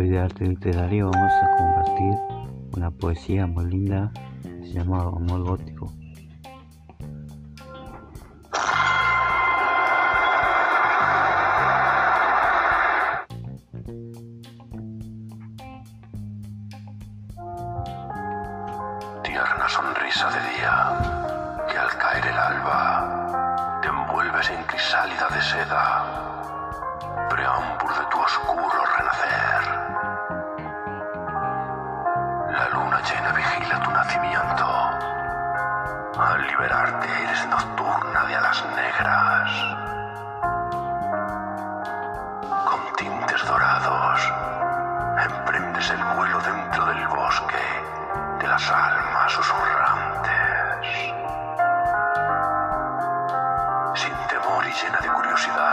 soy de arte literario, vamos a compartir una poesía muy linda se llama Amor Gótico. Tierna sonrisa de día, que al caer el alba te envuelves en crisálida de seda, preámbulo de tu oscuro renacer. La luna llena vigila tu nacimiento. Al liberarte eres nocturna de alas negras. Con tintes dorados, emprendes el vuelo dentro del bosque de las almas susurrantes. Sin temor y llena de curiosidad,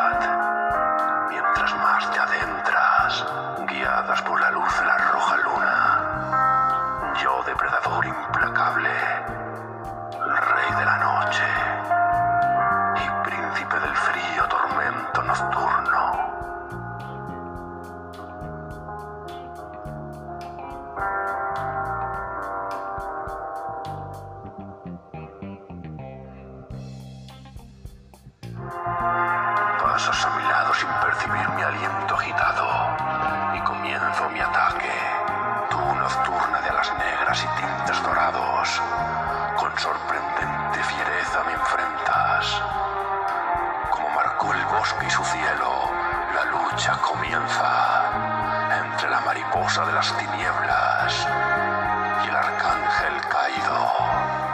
Pasas a mi lado sin percibir mi aliento agitado y comienzo mi ataque. Tú, nocturna de alas negras y tintes dorados, con sorprendente fiereza me enfrentas. Como marcó el bosque y su cielo, la lucha comienza mariposa de las tinieblas y el arcángel caído.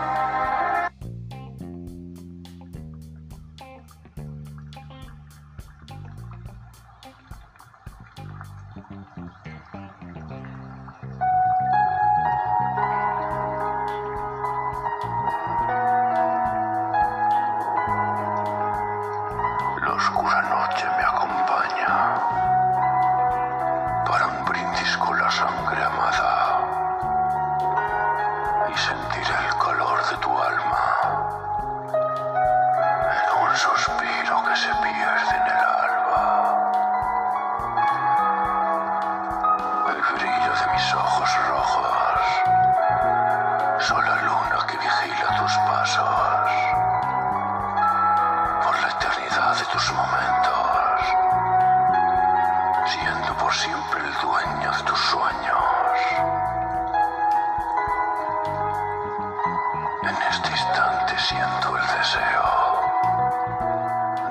Siento el deseo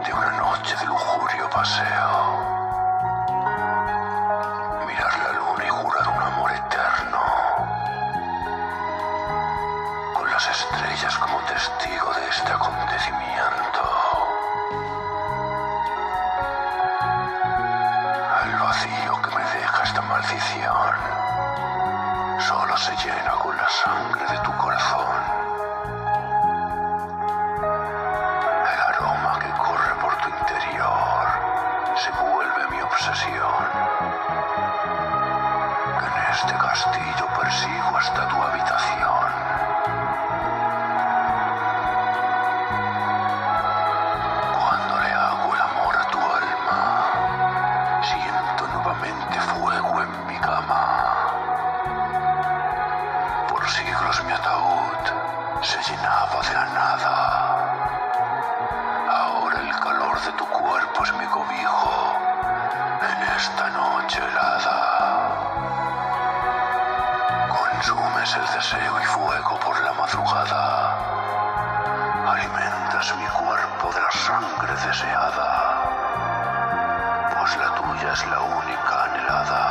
de una noche de lujurio paseo. Mirar la luna y jurar un amor eterno. Con las estrellas como testigo de este acontecimiento. El vacío que me deja esta maldición solo se llena con la sangre de tu corazón. Nada. Ahora el calor de tu cuerpo es mi cobijo en esta noche helada. Consumes el deseo y fuego por la madrugada. Alimentas mi cuerpo de la sangre deseada, pues la tuya es la única anhelada.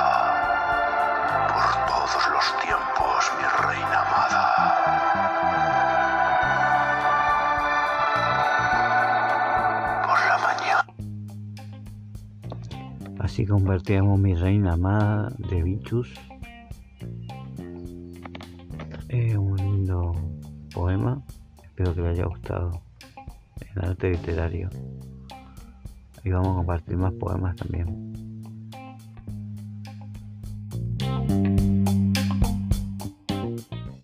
Por todos los tiempos, mi reina amada. Así compartíamos mi reina amada de Bichus. Es un lindo poema. Espero que les haya gustado. El arte literario. Y vamos a compartir más poemas también.